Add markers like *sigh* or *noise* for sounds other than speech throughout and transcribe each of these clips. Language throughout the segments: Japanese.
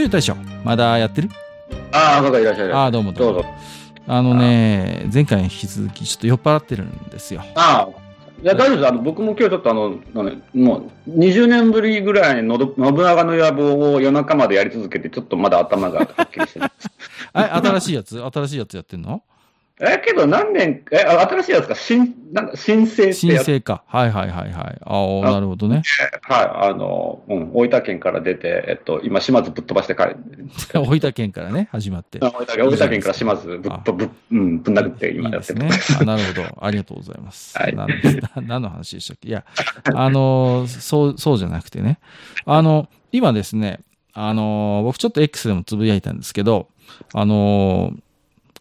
よい大将、まだやってる？ああ、そうか、いらっしゃい。ああ、どうもどうも。あのね、前回に引き続き、ちょっと酔っ払ってるんですよ。ああ。いや、大丈夫です。あの、僕も今日ちょっとあの、あのもう、20年ぶりぐらいのど信長の野望を夜中までやり続けて、ちょっとまだ頭がはっきりしてます。*laughs* あ新しいやつ？新しいやつやってんの？え、けど何年、え、あ新しいやつか、新、なんか、申請って申やつ。請か。はいはいはいはい。ああ、なるほどね。はい、あの、うん、大分県から出て、えっと、今、島津ぶっ飛ばして帰る。*laughs* 大分県からね、始まって。あ大分県から島津ぶっ飛ぶ、うん、ぶん殴ってい今やってるいですね。あなるほど。ありがとうございます。はい何の話でしたっけ？いや、あの、そう、そうじゃなくてね。あの、今ですね、あの、僕ちょっと X でもつぶやいたんですけど、あの、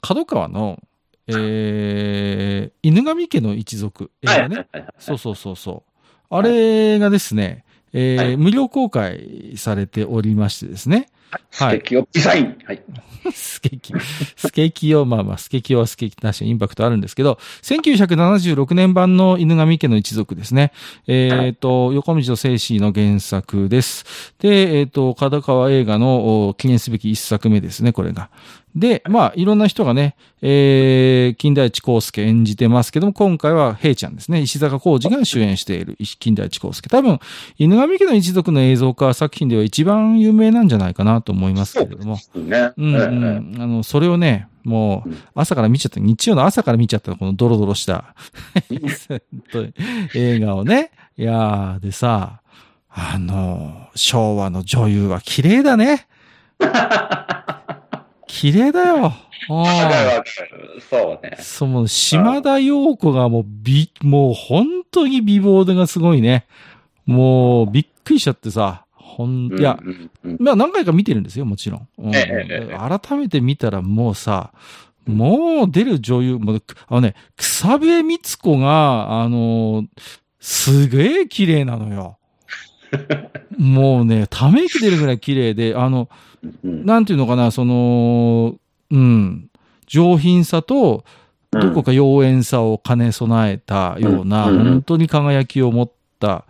角川の、えー、犬神家の一族、映はい、画ね。はいはいはいそうそうそうそう。あれがですね、えーはい無料公開されておりましてですね。スケキヨデザイン。はい。*laughs* スケキ。スケキヨ、まあまあ、スケキヨはスケキ、確かにインパクトあるんですけど、1976年版の犬神家の一族ですね。えっ、と、横道聖子の原作です。で、えっ、と、角川映画のお記念すべき一作目ですね、これが。で、まあ、いろんな人がね、えー、金田一耕助演じてますけども、今回は平ちゃんですね。石坂浩二が主演している石金田一耕助。多分、犬神家の一族の映像化作品では一番有名なんじゃないかなと思いますけれども。ね。うんうええん。あの、それをね、もううん、朝から見ちゃった、日曜の朝から見ちゃった、このドロドロした *laughs* 映画をね。いやー、でさ、あの、昭和の女優は綺麗だね。*laughs* 綺麗だよ。わかるうんわかる。そうね。その、島田陽子がもう美、もう本当に美貌がすごいね。もう、びっくりしちゃってさ、ほん、いや、まあ何回か見てるんですよ、もちろん。うん改めて見たらもうさ、もう出る女優、もうあのね、草笛光子が、あのすげえ綺麗なのよ。もうね、ため息出るぐらい綺麗で、あの、うん。なんていうのかな、その、うん、上品さと、どこか妖艶さを兼ね備えたような、本当に輝きを持った、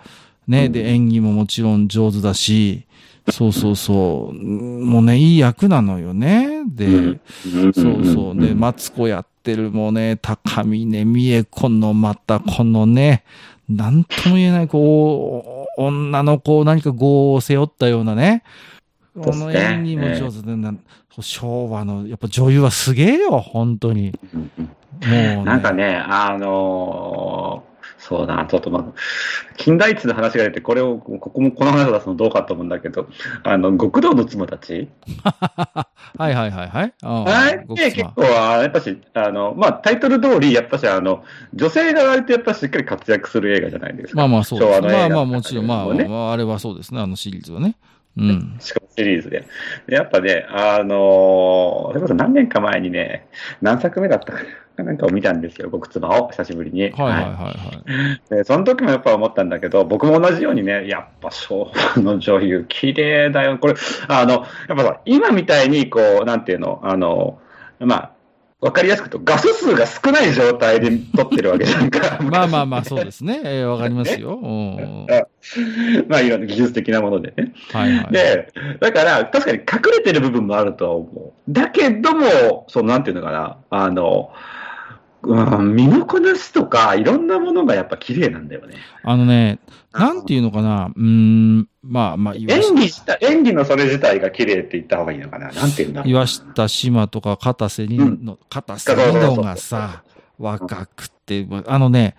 ね、うん。で、演技ももちろん上手だし、そうそうそう、もうね、いい役なのよね。で、うん。そうそう。で、マツコやってるもうね、高峰美恵子のまたこのね、なんとも言えない、こう、女の子を何か業を背負ったようなね、この演技も上手で、な昭和の、やっぱ女優はすげえよ、本当に。もう、ね。なんかね、あのーそうだな、ちょっとまあ、近代一の話が出て、これを、ここもこの話を出すのどうかと思うんだけど、あの、極道の妻たち？*laughs* はいはいはいはい。ああれごくつまって結構、あやっぱし、あの、まあ、タイトル通り、やっぱし、あの、女性が割とやっぱしっかり活躍する映画じゃないですか。まあまあそうです。昭和の映画まあまあもちろん、まあ、ねまあ、あれはそうですね、あのシリーズはね。うん。*laughs* しかもシリーズで。でやっぱね、あのーそれこそ何年か前にね、何作目だったかな、なんかを見たんですよ、極妻を、久しぶりに。はいはいはいはい。でその時もやっぱ思ったんだけど、僕も同じようにね、やっぱ昭和の女優、綺麗だよ。これ、あの、やっぱさ、今みたいに、こう、なんていうの、あの、まあ、わかりやすくと、画素数が少ない状態で撮ってるわけじゃんか。*laughs* まあまあまあ、そうですね。えーわかりますよ。*laughs* まあ、いろんな技術的なものでね。いはい。で、だから、確かに隠れてる部分もあるとは思う。だけども、その、なんていうのかな、あの、うん、身のこなしとか、いろんなものがやっぱ綺麗なんだよね。あのね、なんていうのかな、うーん、まあまあ、岩演技した、演技のそれ自体が綺麗って言った方がいいのかな。なんていうんだろう。岩下島とか片瀬里の、片瀬里乃がさ、若くて、あのね、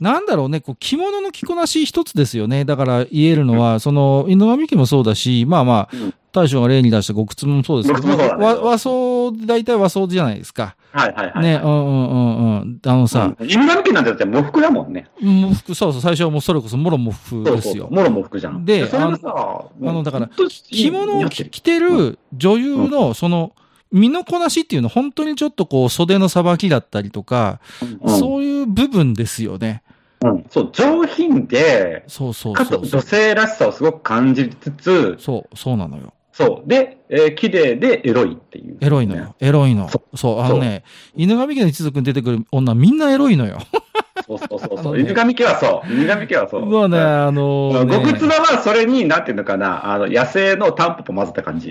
なんだろうね、こう着物の着こなし一つですよね。だから言えるのは、その、犬神家もそうだし、まあまあうん、大将が例に出した極妻もそうですけど、ね和和装大体和装じゃないですか。はいはいはい。ね、うんうんうんうん。あのさ、うん、犬神家なんてだって喪服だもんね。喪服、そうそう、最初はもうそれこそもろ喪服ですよ。もろ喪服じゃん。でそれがさ、あのだから着物を着てる女優の、その、身のこなしっていうのは本当にちょっとこう袖のさばきだったりとか、うんそういう部分ですよね。うんそう、上品で、そうそうか。つ女性らしさをすごく感じつつ、そう、そうなのよ。そう。で、えー綺麗でエロいっていう。エロいのよ。エロいの。そそう、あのね、犬神家の一族に出てくる女みんなエロいのよ。そうそうそうそう。犬神家はそう。犬神家はそう。うわね、あのね。極妻はそれに、なんていうのかな、あの、野生のタンポポ混ぜた感じ。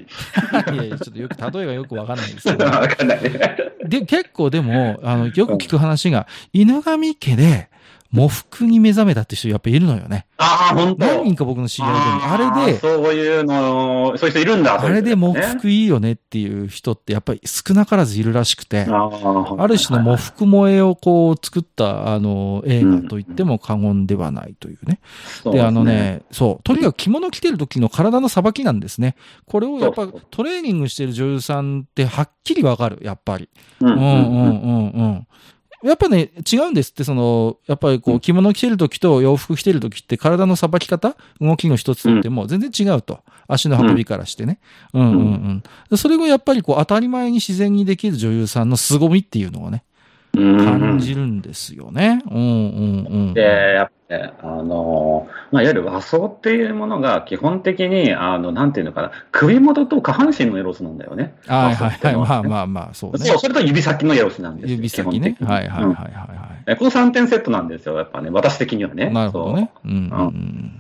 いやいや、ちょっとよく、例えがよくわかんないんですけど。*laughs* わかんないね。で、結構でも、あの、よく聞く話が、犬神家で、喪服に目覚めたって人やっぱいるのよね。ああ、本当。何人か僕の知り合いでも、あれで、そういうの、そういう人いるんだ。あれで喪ね服いいよねっていう人ってやっぱり少なからずいるらしくて、ある種の喪服萌えをこう作ったあの映画と言っても過言ではないというね。で、あのね、そう、とにかく着物着てる時の体のさばきなんですね。これをやっぱトレーニングしてる女優さんってはっきりわかる、やっぱり。うんうんうんうん。やっぱね、違うんですって、その、やっぱりこう、着物着てる時と洋服着てる時って体のさばき方、動きの一つってもう全然違うと。足の運びからしてね。うんうんうん。でそれがやっぱりこう、当たり前に自然にできる女優さんの凄みっていうのをね、うん感じるんですよね。うんうんうん。で、やっぱね、あのーまあ、いわゆる和装っていうものが基本的に、あの、なんていうのかな、首元と下半身のエロスなんだよね。はいはいはい。まああ。まあまあ、そうねそう、。それと指先のエロスなんですよ。指先ねはいはいはいうんはいはえこの3点セットなんですよ、やっぱね、私的にはね。い。なるほどね。うんうんう。うん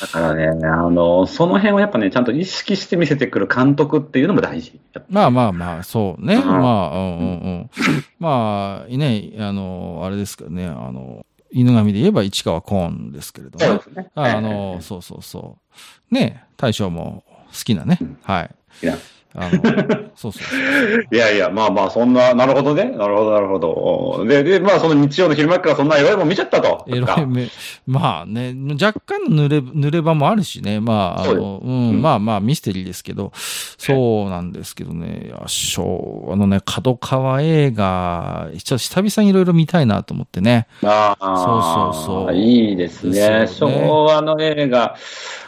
だからね、あの、その辺をやっぱね、ちゃんと意識して見せてくる監督っていうのも大事。まあまあまあ、そうね。うんまあ、うんうんうん。まあ、ね、あの、あれですけどね、あの、犬神で言えば市川コーンですけれどもね。そうですね。あの、そうそうそう。ね、大将も好きなね。はい。あの、*laughs* そうそう。いやいや、まあまあ、そんな、なるほどね。なるほど、なるほど。で、で、まあ、その日曜の昼間からそんなエロいもん見ちゃったと。エロい目、まあね、若干の濡れ、濡れ場もあるしね、まあ、あの、ううん。ん、まあまあミステリーですけど、そうなんですけどね、いや、昭和のね、角川映画、ちょっと久々にいろいろ見たいなと思ってね。ああ、そうそうそう。いいですね。ね。昭和の映画、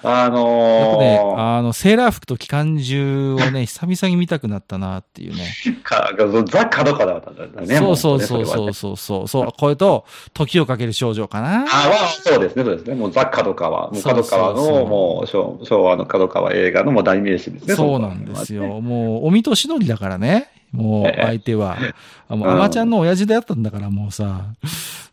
あの、ー。あの、セーラー服と機関銃をね、*laughs* 久々に見たくなったなっていうね。かザ・角川だったんだね。そうそうもそうそうそうそう、そう、これと、時をかける少女かな。ああ、そうですね、そうですね。もうザ・角川。もうそうそう角川そうの、もう昭昭和の角川映画のもう代名詞ですね。そうなんですよ。もう、お見通し通りだからね。もう、相手は。*laughs* あもう、うんアマちゃんの親父であったんだから、もうさ。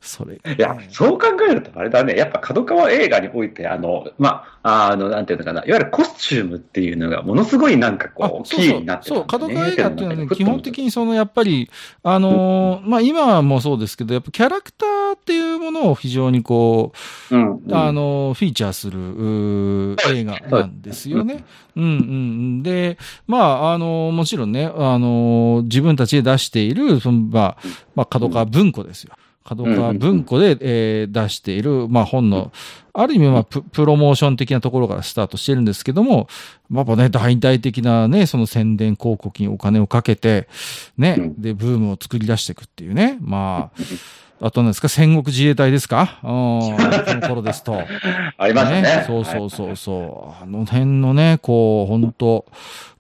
それ。いや、そう考えると、あれだね、やっぱ角川映画において、あの、まあ、あの、なんていうのかな、いわゆるコスチュームっていうのが、ものすごいなんかあこう、キーになってそう、角川映画っていうのはね、基本的に。にその、やっぱり、あのーまあ、今もそうですけど、やっぱキャラクターものを非常にこう、うん、うんあの、フィーチャーする映画なんですよね。うんうんうん。で、まあ、あの、もちろんね、あの、自分たちで出している、その、まあ、まあ、角川文庫ですよ。角川文庫で、えー出している、まあ、本の、ある意味、まあプ、プロモーション的なところからスタートしてるんですけども、やっぱね、大々的なね、その宣伝広告にお金をかけて、ね、うんで、ブームを作り出していくっていうね。まあ、あとなんですか、戦国自衛隊ですか？うん、その頃ですと。*laughs* ありましたね。そうそうそうそう。あの辺のね、こう、本当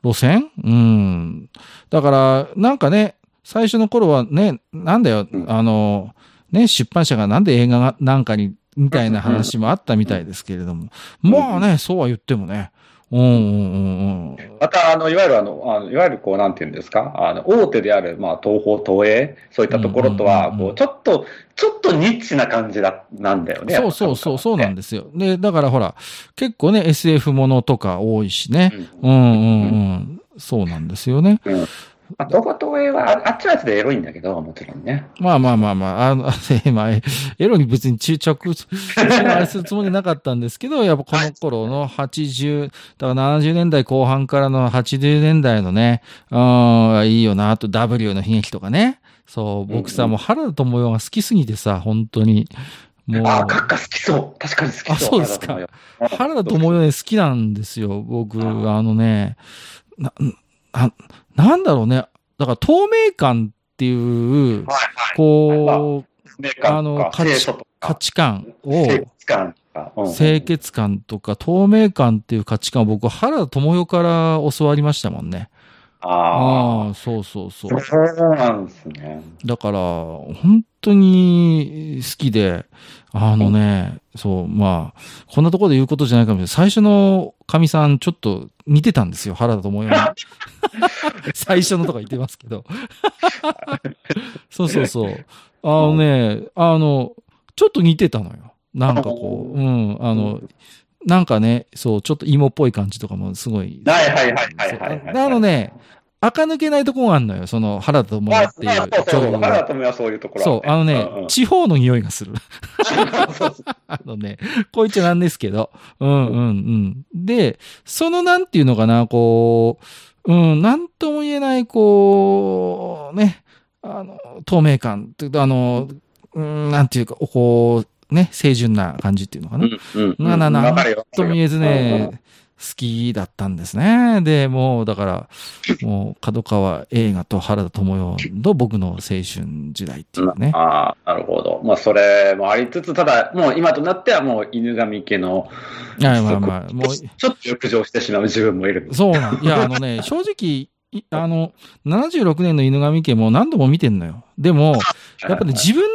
路線？うん。だから、なんかね、最初の頃はね、なんだよ、うんあの、ね、出版社がなんで映画がなんかに、みたいな話もあったみたいですけれども。まあね、そうは言ってもね。うんうんうんうん。また、あの、いわゆるあの、あのいわゆるこう、なんていうんですか、あの、大手である、まあ、東宝、東映、そういったところとは、うんうんうんうんこう、ちょっと、ちょっとニッチな感じだ、なんだよね。そうそうそう、そうなんでですよ。で、だからほら、結構ね、SF ものとか多いしね。す。うんうんうん。そうなんですよね。うん。まあ、東宝、東映は、ああっちはやつでエロいんだけど、もちろんね。まあまあまあまあ、あの、*laughs* まあ、エロに別に注着、あれするつもりなかったんですけど、やっぱこの頃の80、だから70年代後半からの80年代のね、うん、いいよな、あと W の悲劇とかね。そう、僕さ、うんうんもう原田智代が好きすぎてさ、本当に。もう、ああ、閣下好きそう。確かに好きそう。あそうですか原田智代ね、好きなんですよ、僕。あのね、な、な、なんだろうね。だから透明感っていう、はいこう、メーカーとかあの価値価か、値観を、清潔感とか。うん清潔感とか透明感っていう価値観を僕、原田智代から教わりましたもんね。あああ、そうそうそうあ。。そうなんですね。だから、本当に好きで、あのね、そう、まあ、こんなところで言うことじゃないかもしれない。最初の神さん、ちょっと似てたんですよ、原田智代に。*laughs* 最初のとか言ってますけど。そうそうそう。あのね、あの、ちょっと似てたのよ。なんかこう、うん、あの、なんかね、そう、ちょっと芋っぽい感じとかもすごい。はいはいはいはいはいはいそうあのね、垢抜けないとこがあるのよ、その原田智まあ、代っていう原田智也はそういうところそう、あのね、うんうん地方の匂いがする。*laughs* あのね、こいつなんですけど。うんうんうん。で、そのなんていうのかな、こう、うん、なんとも言えない、こう、ね、あの、透明感っていうか、あの、うん、なんていうか、こう、ね、清純な感じっていうのかな。うんうん。なななとも言えずね、好きだったんですね。で、もう、だから、もう、角川映画と原田智代の僕の青春時代っていうね。ああ、なるほど。まあ、それもありつつ、ただ、もう今となってはもう犬神家の、まあまあ、もう、ちょっと浴場してしまう自分もいる。そうなん。いや、あのね、*laughs* 正直、いあの、76年の犬神家も何度も見てんのよ。でも、やっぱね、自分の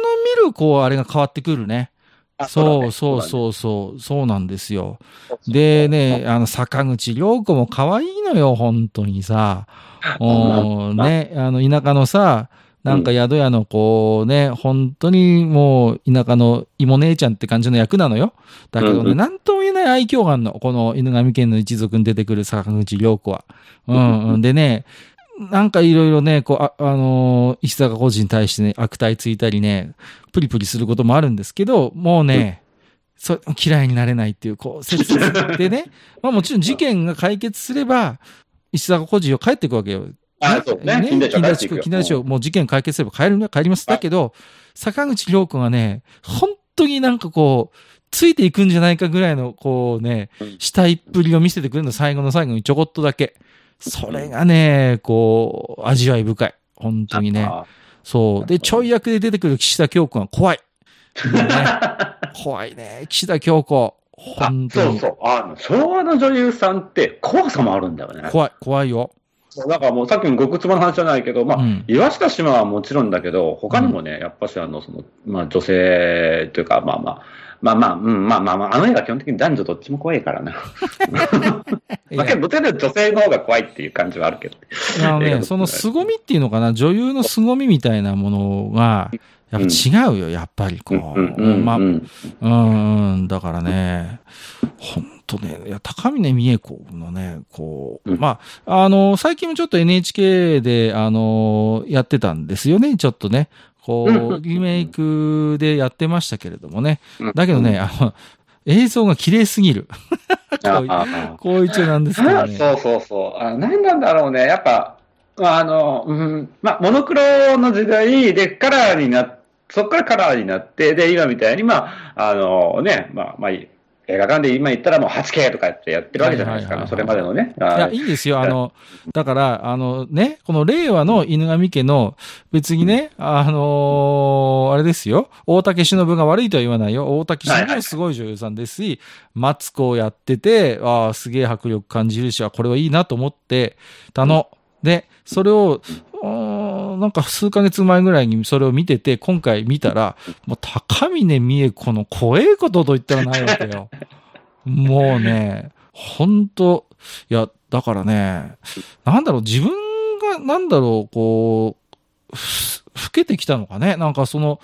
見る、こう、あれが変わってくるね。そうそうそうそう、そうなんですよ。でね、あの、坂口良子も可愛いのよ、本当にさ。*laughs* おーね、あの、田舎のさ、なんか宿屋のこうね、本当にもう田舎の妹姉ちゃんって感じの役なのよ。だけどね、なんとも言えない愛嬌があるの。この犬神家の一族に出てくる坂口良子は。うん、うん。でね、なんかいろいろね、こう、あ、あのー石坂浩二に対してね、悪態ついたりね、プリプリすることもあるんですけど、もうね、そ嫌いになれないっていう、こう、切々でね、*laughs* まあもちろん事件が解決すれば、石坂浩二を帰っていくわけよ。あそうね。金田一は帰っていくよ。金田一をもう事件解決すれば帰る、帰ります。だけど、坂口良子がね、本当になんかこう、ついていくんじゃないかぐらいの、こうねうん、死体っぷりを見せてくれるの、最後の最後にちょこっとだけ。それがね、こう、味わい深い。本当にね。あそう。で、ちょい役で出てくる岸田京子が怖い。ね、*laughs* 怖いね。岸田京子。あ本当に。そうそう。あの、昭和の女優さんって怖さもあるんだよね。怖い、怖いよ。そうだからもうさっきの極妻の話じゃないけど、まあ、うん岩下島はもちろんだけど、他にもね、やっぱしあの、その、まあ女性というか、まあまあ、まあまあ、うん、まあまあまあ、あの映画基本的に男女どっちも怖いからな。*laughs* まあけど、どっちかというと女性の方が怖いっていう感じはあるけど。あのね、*laughs* その凄みっていうのかな、女優の凄みみたいなものが、やっぱ違うよ、やっぱりこう。うんうんまあ、ううんだからね、ほんとね、いや、高峰美恵子のね、こう、うんまあ、あの、最近もちょっと NHK で、あの、やってたんですよね、ちょっとね。こう、リメイクでやってましたけれどもね。うんだけどね、あの、映像が綺麗すぎる。*laughs* こう一応なんですけどね。そうそうそう。あ何なんだろうね。やっぱ、まあ、あの、うん、まあ、モノクロの時代でカラーになっそこからカラーになって、で、今みたいに、まあ、あのね、まあ、まあ、映画館で今言ったらもう 8K とかやってやってるわけじゃないですか、それまでのね。いや、あいいんですよ。あの、だから、あのね、この令和の犬神家の、別にね、あのーあれですよ。大竹しのぶが悪いとは言わないよ。大竹しのぶもすごい女優さんですし、マツコをやってて、ああ、すげえ迫力感じるし、あこれはいいなと思ってたの。で、それを、うーんなんか数ヶ月前ぐらいにそれを見てて、今回見たら、もう高峰美恵子の怖えことと言ったらないわけよ。*laughs* もうね、ほんと、いや、だからね、なんだろう、自分が、なんだろう、こう、ふ老けてきたのかね。なんかその、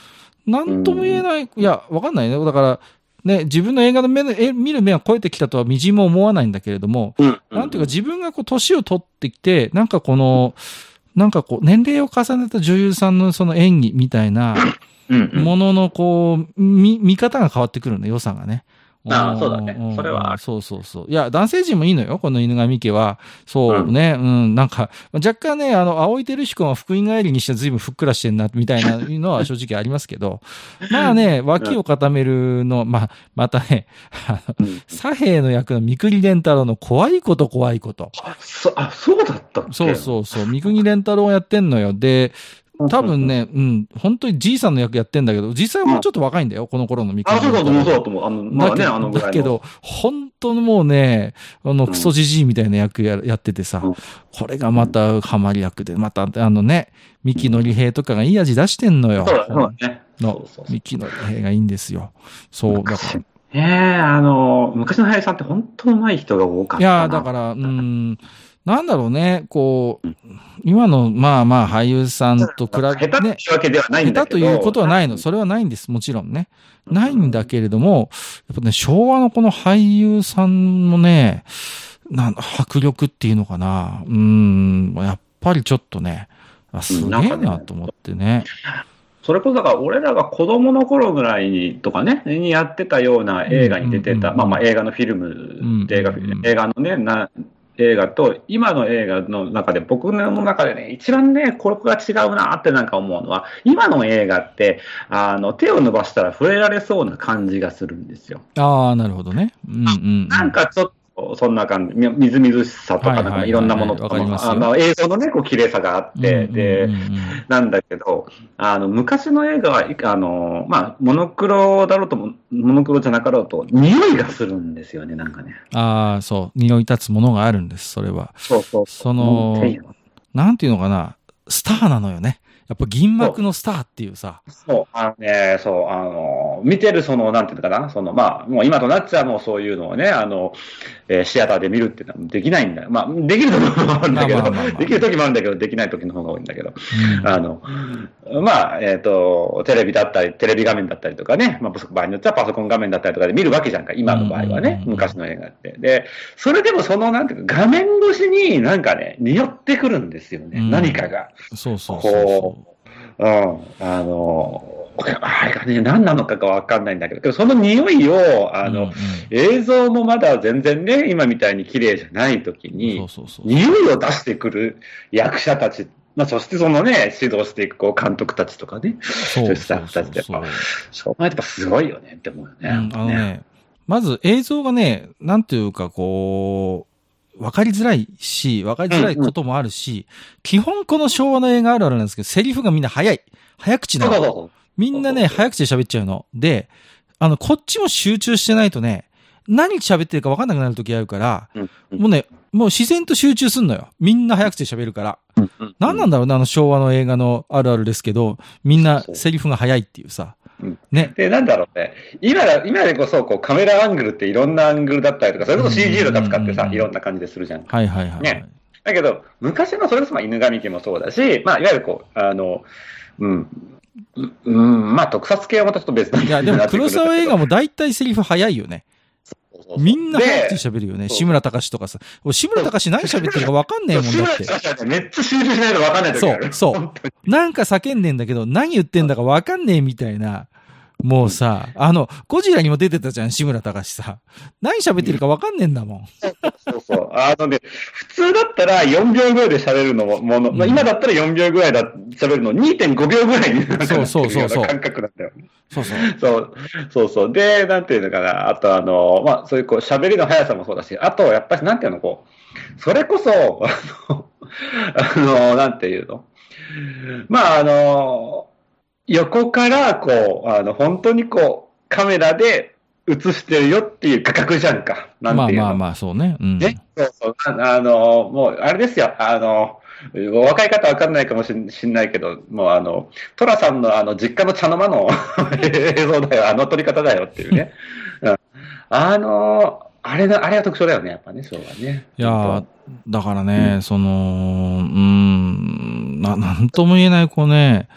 なんとも言えない、いや、わかんないね。だから、ね、自分の映画の目の、え見る目は超えてきたとはみじんも思わないんだけれども、うんなんていうか自分がこう年を取ってきて、なんかこの、なんかこう年齢を重ねた女優さんのその演技みたいなもののこう、見、見方が変わってくるの、良さがね。ああそうだね。んそれはある。そうそうそう。いや、男性陣もいいのよ、この犬神家は。そうね、うん、なんか、若干ね、あの、青井照彦は福音帰りにして随分ふっくらしてんな、みたいな *laughs* のは正直ありますけど、まあね、脇を固めるの、まあ、またね、左兵の役の三国連太郎の怖いこと。怖いこと。あ、そあそうだったっけ？そうそうそう、三国連太郎やってんのよ。で、多分ね、うん、本当にじいさんの役やってんだけど、実際もうちょっと若いんだよ、この頃の三国あ、そうだと思う、そうだうと思う。あの、まあね、あのぐらいの。だけど、本当にもうね、あの、クソじじいみたいな役ややっててさ、うんこれがまたハマり役で、また、あのね、三木のり平とかがいい味出してんのよ。そうだ、そうだね。の三木のり平がいいんですよ。そう、だから。ええあの、昔の俳優さんって本当上手い人が多かったな。いやー、だから、うん、なんだろうね、こう、今の、まあまあ、俳優さんと比べて、下手ってね、いうわけではないんだけど。下手ということはないの。それはないんです。もちろんね。ないんだけれども、やっぱね、昭和のこの俳優さんのね、なん迫力っていうのかな。うーん、やっぱりちょっとね、あすげえなと思ってね。それこそだから、俺らが子供の頃ぐらいにとかね、にやってたような映画に出てた、まあまあ映画のフィルム、映画のね、な、映画と、今の映画の中で、僕の中でね、一番ね、これが違うなってなんか思うのは、今の映画って、あの、手を伸ばしたら触れられそうな感じがするんですよ。ああ、なるほどね。うんうんうん。なんかちょっと、そんな感じ、みみずみずしさとか、なんかいろんなものとかあの映像のね、こう綺麗さがあって、うんでなんだけど、あの、昔の映画は、いあの、まあ、モノクロだろうとも、モノクロじゃなかろうと、匂いがするんですよね、なんかね。ああ、そう。匂い立つものがあるんです、それは。そうそう。そのなんていうのかな。スターなのよね。やっぱ銀幕のスターっていうさ。そう、あのね、そう、あの、見てるその、なんていうのかな、その、まあ、もう今となっちゃもうそういうのをね、あの、えーシアターで見るっていうのはできないんだよ。まあ、できる時もあるんだけど、まあまあまあまあ。できる時もあるんだけど、できない時の方が多いんだけど、うん。あの、まあ、えっ、と、テレビだったり、テレビ画面だったりとかね、まあ、場合によってはパソコン画面だったりとかで見るわけじゃんか、今の場合はね、うん昔の映画って。で、それでもその、なんていうか、画面越しになんかね、匂ってくるんですよね、うん。何かが。そうそうそうそこう、うん、あの、あれがね、何なのかがわかんないんだけど、けどその匂いを、う。あの、うんうん映像もまだ全然ね、今みたいに綺麗じゃない時そうに、そうそう。匂いを出してくる役者たち、まあ、そしてそのね、指導していくこう監督たちとかね、そうスタッフたちってやっぱそうやっぱすごいよねって思うよね。うんあのね、まず映像がね、なんていうかこう、わかりづらいし、わかりづらいこともあるし、基本この昭和の映画あるあるなんですけど、セリフがみんな早い。早口なの。みんなね、早口で喋っちゃうの。で、あの、こっちも集中してないとね、何喋ってるかわかんなくなる時あるから、うんうんもうね、もう自然と集中すんのよ。みんな早口で喋るから。何なんだろうね、あの昭和の映画のあるあるですけど、みんなセリフが早いっていうさうん。ね。で、なんだろうね。今だ、今でこそ、こう、カメラアングルっていろんなアングルだったりとか、それこそ CG とか使ってさ、うんいろんな感じでするじゃん。はいはいはい。ねだけど、昔のそれこそ、まあ、犬神家もそうだし、まあ、いわゆるこう、あの、うん、ううん、まあ、特撮系はまたちょっと別ないや、でも黒沢映画も大体セリフ早いよね。みんな早口で喋るよね。志村隆とかさ。俺、志村隆何喋ってるかわかんねえもんだって。て。めっちゃ集中しないと分かんない時ある。そうそうなんか叫んでんだけど、何言ってんだかわかんねえみたいな。もうさ、あの、ゴジラにも出てたじゃん、志村隆さ。何喋ってるかわかんねえんだもん。そうそう。あのね、普通だったら4秒ぐらいで喋るのも、もの、まあ、うん今だったら4秒ぐらいだ、喋るの2.5秒ぐらいになってるよそうそうそうそううな感覚なんだよね。そうそう。そう、そうそう。で、なんていうのかな。あと、あの、まあ、そういうこう、喋りの速さもそうだし、あと、やっぱり、なんていうの、こう、それこそ、あの、あの、なんていうの。まあ、あの、横から、こう、あの、本当にこう、カメラで映してるよっていう価格じゃんか。なんていうの。まあまあまあ、そうね。うん。ね、そうそう。ああの、もう、あれですよ。あの、若い方はわかんないかもしんしんないけど、もうあの、トラさんのあの、実家の茶の間の *laughs* 映像だよ。あの撮り方だよっていうね。うん、あの、あれが、あれが特徴だよね、やっぱね、昭和ね。いやーだからね、その、うーん、な、なんとも言えない、こうね、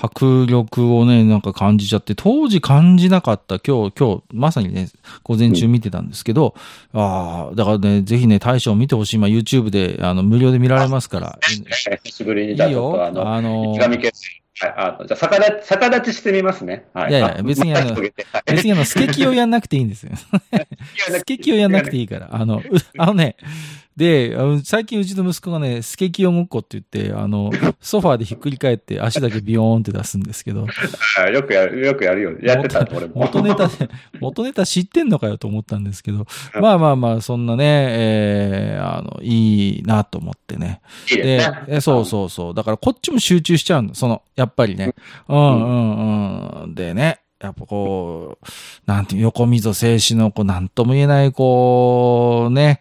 迫力をね、なんか感じちゃって、当時感じなかった、今日、今日、まさにね、午前中見てたんですけど、ああ、だからね、ぜひね、大将見てほしい。まあ、YouTube で、あの、無料で見られますから。久しぶりいいに、じゃあちょっとよ。あの、あの池上決はい、あのじゃあ逆立ち、逆立ちしてみますね。はい。いやいやあ別にあの別にあの、スケキをやんなくていいんですよ。*laughs* スケキをやんなくていいから。あの、うあのね、で、あの最近うちの息子がね、スケキヨごっこって言って、あの、*laughs* ソファーでひっくり返って足だけビヨーンって出すんですけど、はいよくやる、よくやるよ。やってた、俺も。元ネタで、*laughs* 元ネタ知ってんのかよと思ったんですけど、まあまあまあ、そんなね、えー、あの、いいなと思ってね。いいでね。えそうそうそう。だからこっちも集中しちゃうの。その、やっぱりね。うんうんうん。でね。やっぱこう、なんていう、横溝静止の、こう、なんとも言えない、こう、ね、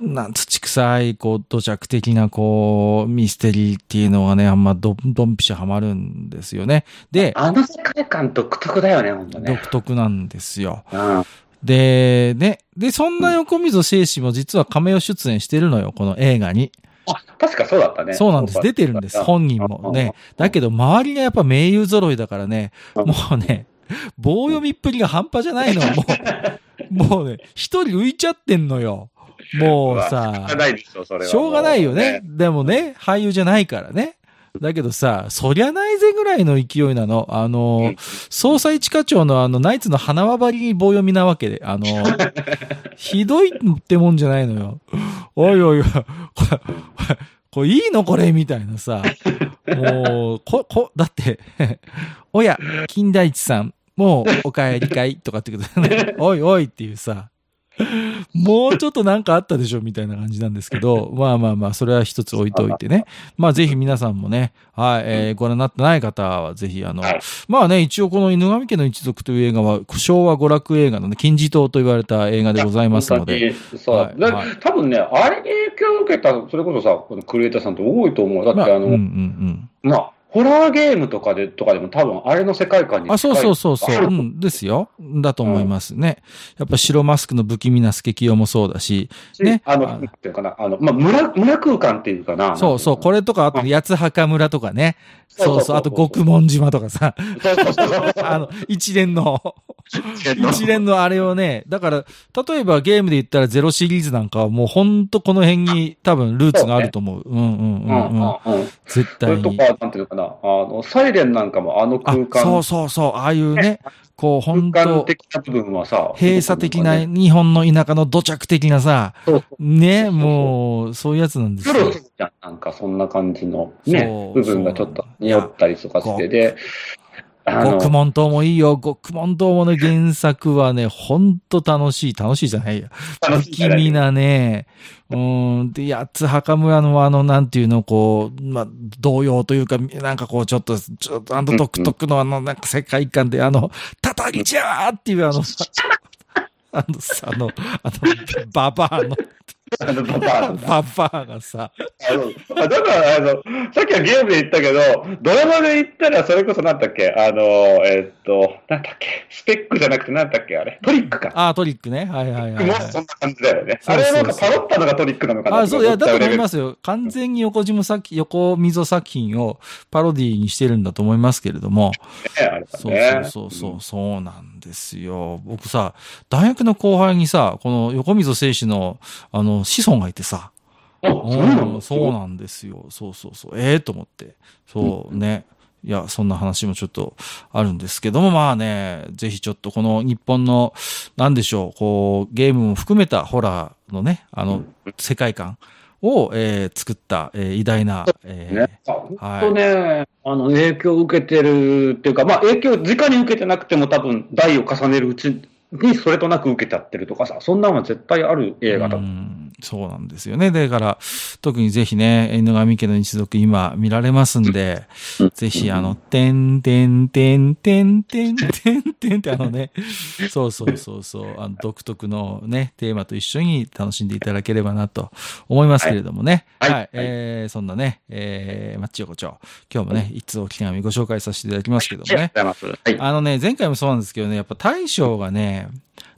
なん、土臭い、こう、土着的な、こう、ミステリーっていうのがね、あんまど、どんぴしゃはまるんですよね。で、あの世界観独特だよね、ほんとね。独特なんですよ。うん。で、ね、で、そんな横溝静止も実は亀尾出演してるのよ、この映画に。あ、確かそうだったね。そうなんです。出てるんです。本人もね。だけど、周りがやっぱ名優揃いだからね、うんもうね、棒読みっぷりが半端じゃないの。もう、もうね、一人浮いちゃってんのよ。もうさが、ないでしょ、それは。しょうがないよね。。でもね、俳優じゃないからね。だけどさ、そりゃないぜぐらいの勢いなの。あの、うん捜査一課長のあの、ナイツの花輪張りに棒読みなわけで、あの、*laughs* ひどいってもんじゃないのよ。おいおいおい、*laughs* これ、これいいのこれみたいなさ。もう、こ、こ、だって、*laughs* おや、金田一さん、もうお帰りかいとかってことだね。おいおいっていうさ。*laughs* もうちょっとなんかあったでしょみたいな感じなんですけど、*laughs* まあまあまあ、それは一つ置いといてね。まあぜひ皆さんもね、はい、えーご覧になってない方はぜひあの、はいまあね、一応この犬神家の一族という映画は昭和娯楽映画のね、金字塔と言われた映画でございますので、そう。はいだはい多分ね、あれに影響を受けた、それこそさ、このクリエイターさんって多いと思う。だって、まあ、あの、うんうんうん。まあ、ホラーゲームとかで、とかでも多分、あれの世界観にあ、そうそうそうそう。うん、ですよ。だと思いますね。やっぱ白マスクの不気味なスケキヨもそうだし、ねあの、あなんていうかな、あの、まあ、村、村空間っていうかな。そうそう、これとか、あと八つ墓村とかね。そうそうあと極門島とかさ。*laughs* あの、一連の、えっと一連のあれをね、だから、例えばゲームで言ったらゼロシリーズなんかはもうほんとこの辺に多分ルーツがあると思う。うんうんううんんうん。うんうん。絶そ対に。れとか、なんていうのかな、あの、サイレンなんかもあのあ空、間、そうそうそう、ああいうね、こう本当的な部分はさ、閉鎖的な日本の田舎の土着的なさ、そうね、もう、そういうやつなんですよ。プロ。じゃん、なんかそんな感じのね部分がちょっと匂ったりとかして、で、あの極門島もいいよ。極門島もね、原作はね、ほんと楽しい。楽しいじゃないや。不気味なね、うん、で、八つ墓村のあの、なんていうの、こう、まあ、動揺というか、なんかこう、ちょっと、ちょっと、あの独特のあの、なんか世界観で、あの、叩きじゃーっていうあの、さ *laughs* あのさ、あの、あの、ババアの、あのパターンババアがさ、あのあだから、あの、さっきはゲームで言ったけど、ドラマで言ったら、それこそなんだっけ、あの、えっと、なんだっけ、スペックじゃなくてなんだっけ、あれ、トリックか。ああ、トリックね。はいはいはい、もうはい。そんな感じだよね。そうそうそうあれなんかパロったのがトリックなのかな。あそう、いや、だと思いますすよ。完全に横島作品、横溝作品をパロディにしてるんだと思いますけれども。ね、あれはそうね。そうそうそう、そうなんですよ。僕さ、大学の後輩にさ、この横溝正史の、あの、子孫がいてさ、うんのそうなんですよ。そうそうそう。ええと思って。そうね。いや、そんな話もちょっとあるんですけども、まあね、ぜひちょっとこの日本の、なんでしょう、こう、ゲームも含めたホラーのね、あの、世界観を、えー作った、えー偉大な、えーね。あ本当ね、あの、影響を受けてるっていうか、まあ、影響を直に受けてなくても多分、代を重ねるうちにそれとなく受けちゃってるとかさ、そんなのは絶対ある映画だ。うんそうなんですよね。だから、特にぜひね、犬神家の一族今見られますんで、ぜひあの、てんてんてんてんてんてんてんってあのね、そうそうそうそう、あの独特のね、テーマと一緒に楽しんでいただければなと思いますけれどもね。は。はいいえー、そんなね、えー、マッチ横丁、今日もね、一通お手紙ご紹介させていただきますけどもね。ありがとうございます。はい。あのね、前回もそうなんですけどね、やっぱ大将がね、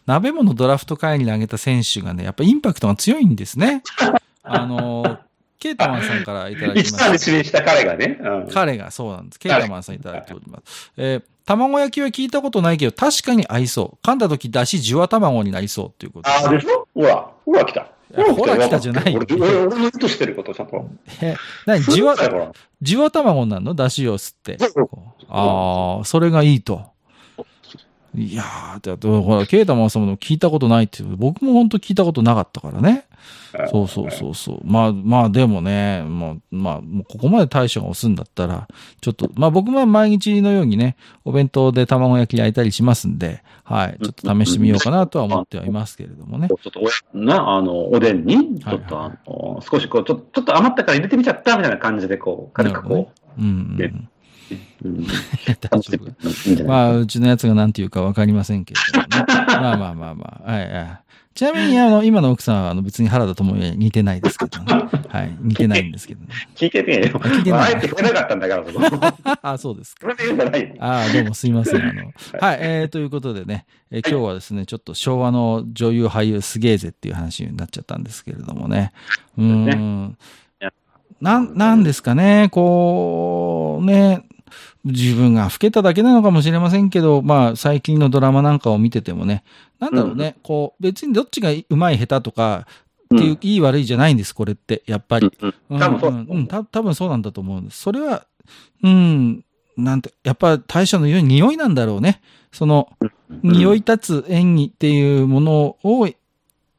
鍋物ドラフト会に投げた選手がね、やっぱインパクトが強いんですね。*laughs* あの、ケータマンさんからいただきま一番で指名した彼がね。うん彼がそうなんです。ケータマンさんいただいております。えー卵焼きは聞いたことないけど、確かに合いそう。噛んだ時、だし、じゅわ卵になりそうっていうことああ、でしょ？ほら、ほら来た。ほら来たじゃないよ俺、俺俺の意図してることちゃんと。え、何？じわじわ卵になるの？だしを吸って。ああ、それがいいと。いやー、だってほら、ケータマンさんも聞いたことないっていう、僕も本当聞いたことなかったからね。そうそうそうそう。まあまあでもね、もう、まあ、もうここまで大将が押すんだったら、ちょっと、まあ僕も毎日のようにね、お弁当で卵焼き焼いたりしますんで、はい、ちょっと試してみようかなとは思ってはいますけれどもね。ちょっと親な、あの、おでんに、ちょっと、はいあの、少しこう、ちょちょっと余ったから入れてみちゃったみたいな感じで、こう、軽くこうんうんでうん。う、うん、大丈夫。まあ、うちのやつが何て言うかわかりませんけれどもね。まあまあまあまあ。はいはい。ちなみに、あの、今の奥さんは、あの、別に原田智也に似てないですけどね。はい。似てないんですけどね。聞いてねえよ。聞いてないあえて触れなかったんだから、そこ。あ、そうですか。ああ、どうもすいません。あの、はい、えー、ということでね、えー今日はですね、ちょっと昭和の女優俳優すげえぜっていう話になっちゃったんですけれどもね。うーん。なん、なんですかね、こう、ね、自分が老けただけなのかもしれませんけど、まあ、最近のドラマなんかを見ててもね、なんだろうね、こう、別にどっちがうまい下手とか、っていう、いい悪いじゃないんです、これって、やっぱり。うんうん多分そううんうん、た多分そうなんだと思うんです。それは、うん、なんて、やっぱ大将の言う匂いなんだろうね。その、匂い立つ演技っていうものを、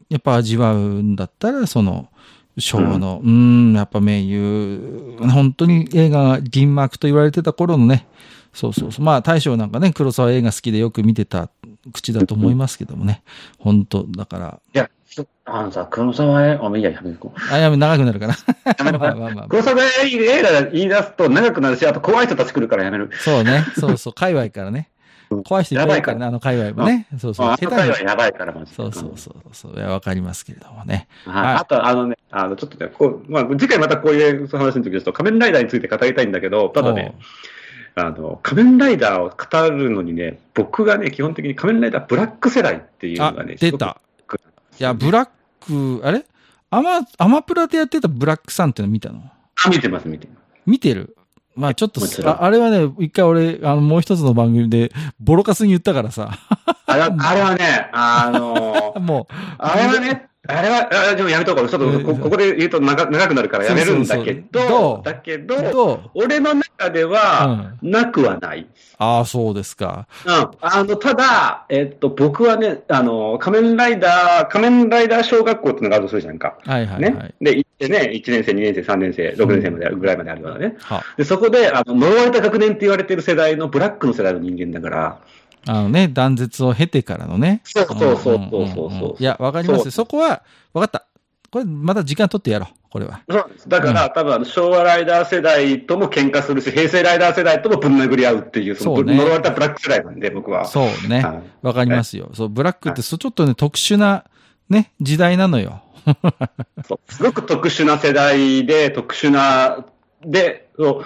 やっぱ味わうんだったら、その、昭和の、うん、やっぱ名優、本当に映画が銀幕と言われてた頃のね、そうそうそう。まあ、大将なんかね、黒沢映画好きでよく見てた口だと思いますけどもね。本当だから、いや、あのさ、黒沢へ、あ、いいや、やめとこう。あ、やめ、長くなるかな。やめとこまあまあまあう。黒沢映画言い出すと長くなるし、あと怖い人たち来るからやめる。そうね。そうそう。界隈からね。怖い人いっぱいいるからね、あの界隈もね。そうそう。あの下手に回は。やばいから、マジでそうそうそうそう。いや、わかりますけれどもね。はいはいあと、あのね、あの、ちょっとね、こう、まあ、次回またこういう話の時ですと、仮面ライダーについて語りたいんだけど、ただね、あの、仮面ライダーを語るのにね、僕がね、基本的に仮面ライダーブラック世代っていうあのがね、、出た。いや、ブラック、あれ？アマ、アマプラでやってたブラックさんっての見たの？あ、見てます、見てます。見てる？まあちょっとあ、あれはね、一回俺、あの、もう一つの番組で、ボロカスに言ったからさ、あれはあれはね、あの *laughs* もう、あれはね、あれは、あでもやめとこう。ちょっとこ、ここで言うと長長くなるからやめるんだけそうそうそうどどう、だけど、どう？俺の中では、なくはない。ああ、そうですか。うん。あの、ただ、えっと、僕はね、あの、仮面ライダー、仮面ライダー小学校っていうのがあるとするじゃんか。はいはいはい。ね。で、行ってね、1年生、2年生、3年生、6年生までぐらいまであるようなね。は。で、そこで、あの、呪われた学年って言われてる世代のブラックの世代の人間だから、あのね、断絶を経てからのね。そうそうそうそううんうんうんそうそういや、わかりますそうよ。そこは、わかった。これ、また時間取ってやろう。これは。そう。だから、多分あの昭和ライダー世代とも喧嘩するし、平成ライダー世代ともぶん殴り合うっていう、そうね呪われたブラック世代なんで、僕は。そうねはい。わかりますよ。そう、ブラックって、そうちょっとね、特殊な、ね、時代なのよ。*laughs* そうすごく特殊な世代で、特殊な、で、そう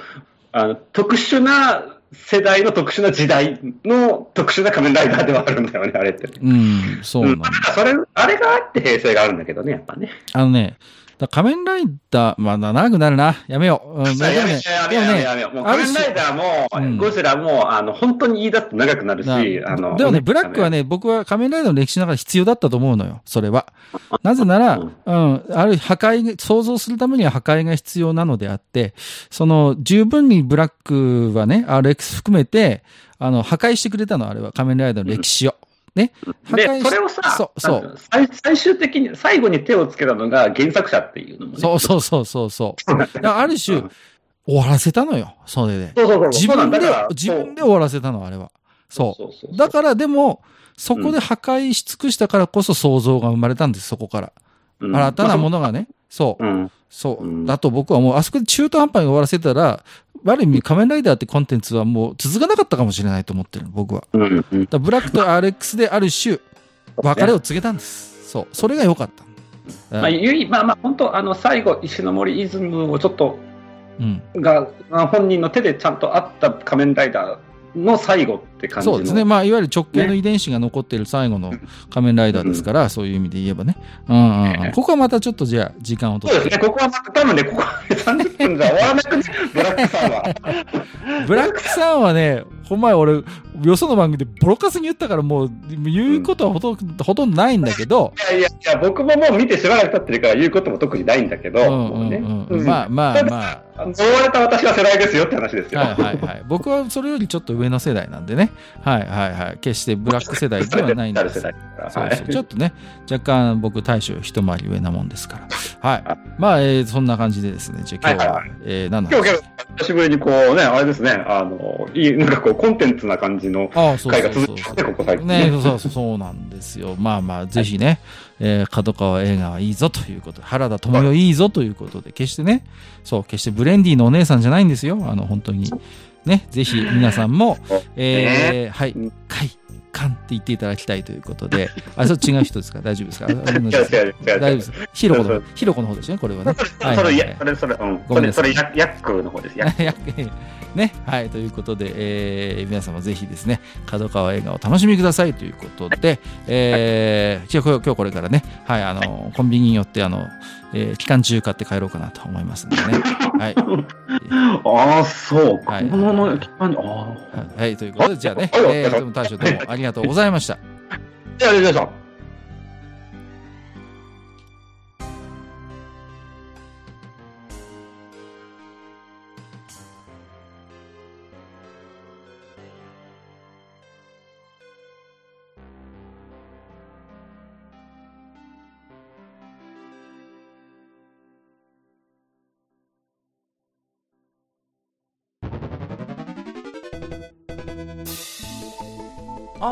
あの特殊な世代の特殊な時代の特殊な仮面ライダーではあるんだよね、あれって。うん、そうなんうんだ。それ、あれがあって平成があるんだけどね、やっぱね。あのね、だ仮面ライダー、まあ、長くなるな。やめよう。うん、やめねやめでもねやめよう。仮面ライダーも、うんゴジラも、あの、本当に言い出すと長くなるし、なあの。でもね、ブラックはね、僕は仮面ライダーの歴史の中で必要だったと思うのよ、それは。なぜなら、ううんん、ある破壊が、想像するためには破壊が必要なのであって、その、十分にブラックはね、RX 含めて、あの、破壊してくれたの、あれは仮面ライダーの歴史を。ね。破で、それをさ、そう、そうの最最終的に、最後に手をつけたのが原作者っていうのもう。ね。そうそうそうそうそう。だからある種、終わらせたのよ、それで。そうそうそう。自分で自分で終わらせたの、あれは。そう。そうそうそうだからでも、そこで破壊し尽くしたからこそ想像が生まれたんです、そこから。うん新たなものがね。そう。うん。そうう。んだと僕はもう、あそこで中途半端に終わらせたら、ある意味仮面ライダーってコンテンツはもう続かなかったかもしれないと思ってる、僕は。だかうん。うん。らブラックと RX である種、別れを告げたんです。そう。それが良かった。まあ、ゆい、まあまあ、本当、あの、最後、石森イズムをちょっと、うん。が、まあ本人の手でちゃんとあった仮面ライダーの最後って感じの。そうですね。まあ、いわゆる直系の遺伝子が残っている最後の仮面ライダーですから、そういう意味で言えばね。うんうんうん。ここはまたちょっとじゃあ、時間を取って。そうですね。ここはまた多分ね、ここは30終わらなくね、ブラックさんは。ブラックさんはね、ほんまに俺、よその番組でボロカスに言ったからもう、言うことはほと,、ほとんどないんだけど、いやいやいや、僕ももう見てしばらく経ってるから言うことも特にないんだけど、まあまあまあ、追われた私は世代ですよって話ですよ。はいはいはい。僕はそれよりちょっと上の世代なんでね。はいはいはい。決してブラック世代ではないんです。*laughs* そうそう。はいちょっとね、若干僕、大将一回り上なもんですから。はい。まあ、えーそんな感じでですね、じゃあ今日は、はいはいえー何の今日、話今日久しぶりにこうね、あれですね、あの、いい、なんかこう、コンテンツな感じのああ、そう回がそうそうそ続いてね、ここ最う。近ね、そうそうそうなんですよ。まあまあ、ぜひね、えー角川映画はいいぞということで、原田知世いいぞということで、決してね、そう、決してブレンディのお姉さんじゃないんですよ。あの、本当に。ね、ぜひ皆さんも、えーはいうん、快感って言っていただきたいということで、*laughs* あ、それ違う人ですか？大丈夫ですか？*laughs* 大丈夫です。ひろこのひろこの方ですね、これはね。それ、それ、それ、それ、うん。それ、それ、ヤヤックの方です。ヤックや *laughs* ね、はい、ということで、えー皆様ぜひですね、角川映画を楽しみくださいということで、えー、じゃあ今日今日これからね、はい、あの、コンビニによって、あの、えー期間中買って帰ろうかなと思いますんでね。*laughs* はい。ああ、そう。はいこのまま、ああ。はい、ということで、じゃあね、はいえー、どうも大将どうもありがとうございました。じゃあ、じゃあ、じゃあ。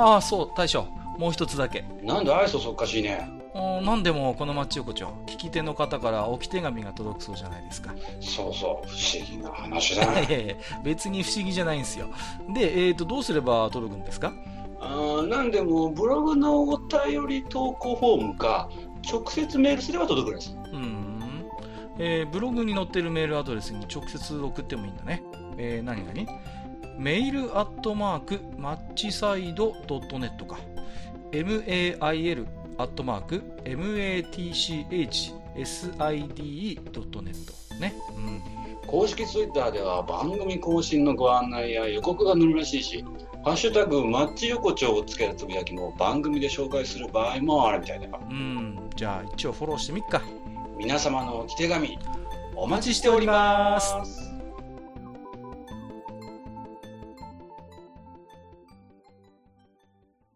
ああ、そう、大将。もう一つだけ。なんで愛想そっかしいね。うんなんでもこの町横丁、聞き手の方から置き手紙が届くそうじゃないですか。そうそう、不思議な話だ *laughs* いやいや別に不思議じゃないんですよ。で、えーと、どうすれば届くんですか？あーなんでも、ブログのお便り投稿フォームか、直接メールすれば届くんです。うん。えーブログに載ってるメールアドレスに直接送ってもいいんだね。えー、何々メールアットマークマッチサイドドットネットか。mail アットマーク matchside.net ね。うん。公式ツイッターでは番組更新のご案内や予告が載るらしいし、ハッシュタグマッチ横丁をつけたつぶやきも番組で紹介する場合もあるみたいだよ。うん。じゃあ一応フォローしてみっか。皆様のお手紙、おお待ちしております。